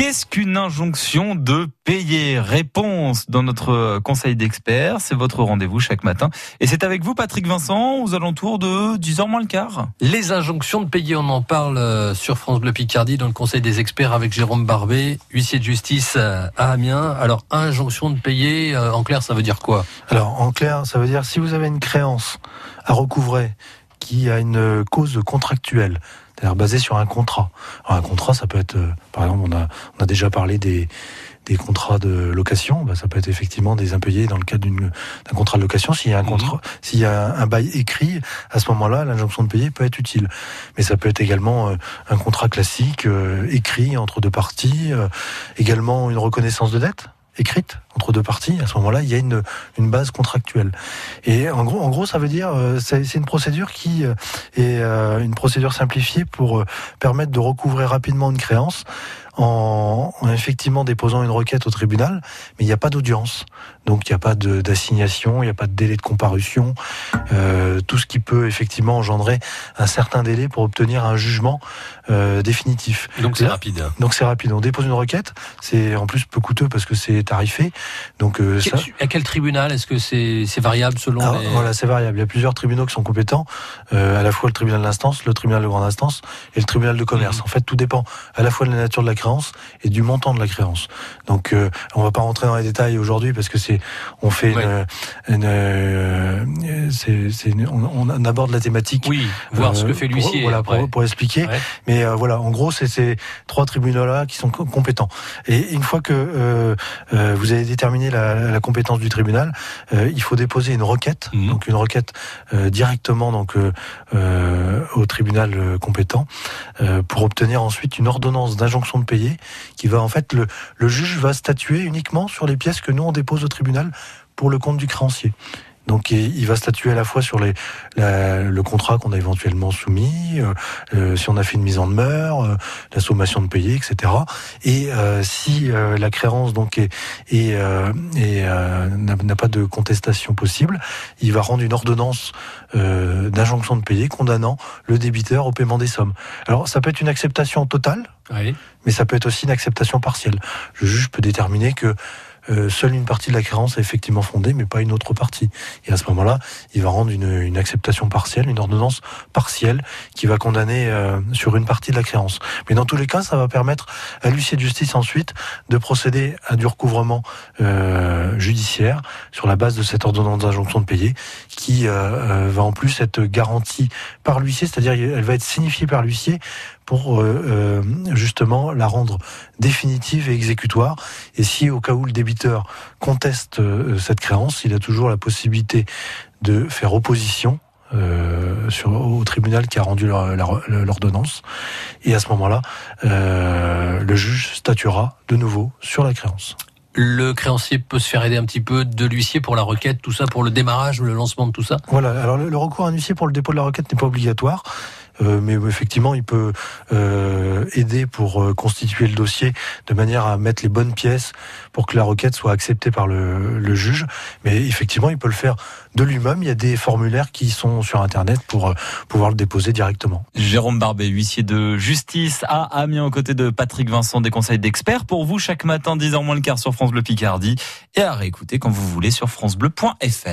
Qu'est-ce qu'une injonction de payer? Réponse dans notre conseil d'experts. C'est votre rendez-vous chaque matin. Et c'est avec vous, Patrick Vincent, aux alentours de 10h moins le quart. Les injonctions de payer, on en parle euh, sur France Bleu Picardie dans le conseil des experts avec Jérôme Barbet, huissier de justice euh, à Amiens. Alors, injonction de payer, euh, en clair, ça veut dire quoi? Alors, en clair, ça veut dire si vous avez une créance à recouvrer qui a une cause contractuelle, c'est-à-dire basée sur un contrat. Alors, un contrat, ça peut être, par exemple, on a, on a déjà parlé des, des contrats de location, bah, ça peut être effectivement des impayés dans le cadre d'un contrat de location. S'il y a un mhm. contrat, s'il y a un, bail écrit, à ce moment-là, l'injonction de payer peut être utile. Mais ça peut être également euh, un contrat classique euh, écrit entre deux parties, euh, également une reconnaissance de dette écrite entre deux parties, à ce moment-là, il y a une, une base contractuelle. Et en gros, en gros, ça veut dire, c'est une procédure qui est une procédure simplifiée pour permettre de recouvrer rapidement une créance en, effectivement déposant une requête au tribunal, mais il n'y a pas d'audience. Donc il n'y a pas d'assignation, il n'y a pas de délai de comparution, euh, tout ce qui peut effectivement engendrer un certain délai pour obtenir un jugement euh, définitif. Donc c'est rapide. Donc c'est rapide. On dépose une requête, c'est en plus peu coûteux parce que c'est tarifé. Donc euh, ça... à quel tribunal Est-ce que c'est variable selon les... Voilà, c'est variable. Il y a plusieurs tribunaux qui sont compétents, à la fois le tribunal d'instance, le tribunal de grande instance et le tribunal de commerce. Mmh. En fait, tout dépend à la fois de la nature de la créance et du montant de la créance. Donc on va pas rentrer dans les détails aujourd'hui parce que c'est on fait une, euh, on, aborde la thématique. Oui, voir ce que euh, fait l'huissier. Voilà, pour, expliquer. Mais euh, voilà, en gros, c'est ces trois tribunaux-là qui sont compétents. Et une fois que vous avez déterminé la, compétence du tribunal, il faut déposer une requête, mhm. donc une requête directement donc au tribunal compétent pour obtenir ensuite une ordonnance d'injonction de payer qui va en fait le, le juge va statuer uniquement sur les pièces que nous on dépose au tribunal pour le compte du créancier. Donc il va statuer à la fois sur les, le contrat qu'on a éventuellement soumis, euh, euh, si on a fait une mise en demeure, euh, la sommation de payer, etc. Et si la créance donc est, est, n'a pas de contestation possible, il va rendre une ordonnance d'injonction de payer condamnant le débiteur au paiement des sommes. Alors ça peut être une acceptation totale, mais ça peut être aussi une acceptation partielle. Le juge peut déterminer que euh, seule une partie de la créance est effectivement fondée, mais pas une autre partie. Et à ce moment-là, il va rendre une, acceptation partielle, une ordonnance partielle qui va condamner euh, sur une partie de la créance. Mais dans tous les cas, ça va permettre à l'huissier de justice ensuite de procéder à du recouvrement euh, judiciaire sur la base de cette ordonnance d'injonction de payer qui va en plus être garantie par l'huissier, c'est-à-dire elle va être signifiée par l'huissier pour euh, euh, justement la rendre définitive et exécutoire. Et si au cas où le débiteur conteste euh, cette créance, il a toujours la possibilité de faire opposition sur, au tribunal qui a rendu l'ordonnance. Et à ce moment-là, le juge statuera de nouveau sur la créance. Le créancier peut se faire aider un petit peu de l'huissier pour la requête, tout ça, pour le démarrage ou le lancement de tout ça? Voilà, alors le, recours à un huissier pour le dépôt de la requête n'est pas obligatoire. Euh, mais effectivement, il peut euh, aider pour euh, constituer le dossier de manière à mettre les bonnes pièces pour que la requête soit acceptée par le, juge. Mais effectivement, il peut le faire de lui-même. Il y a des formulaires qui sont sur Internet pour pouvoir le déposer directement. Jérôme Barbet, huissier de justice à Amiens, aux côtés de Patrick Vincent, des conseils d'experts pour vous chaque matin, 10h moins le quart sur France Bleu Picardie et à réécouter quand vous voulez sur francebleu.fr.